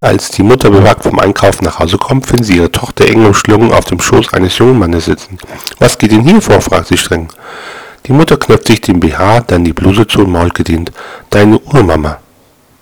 Als die Mutter bewagt vom Einkaufen nach Hause kommt, findet sie ihre Tochter eng umschlungen auf dem Schoß eines jungen Mannes sitzen. Was geht denn hier vor? fragt sie streng. Die Mutter knöpft sich den BH, dann die Bluse zu und mault gedient. Deine Urmama.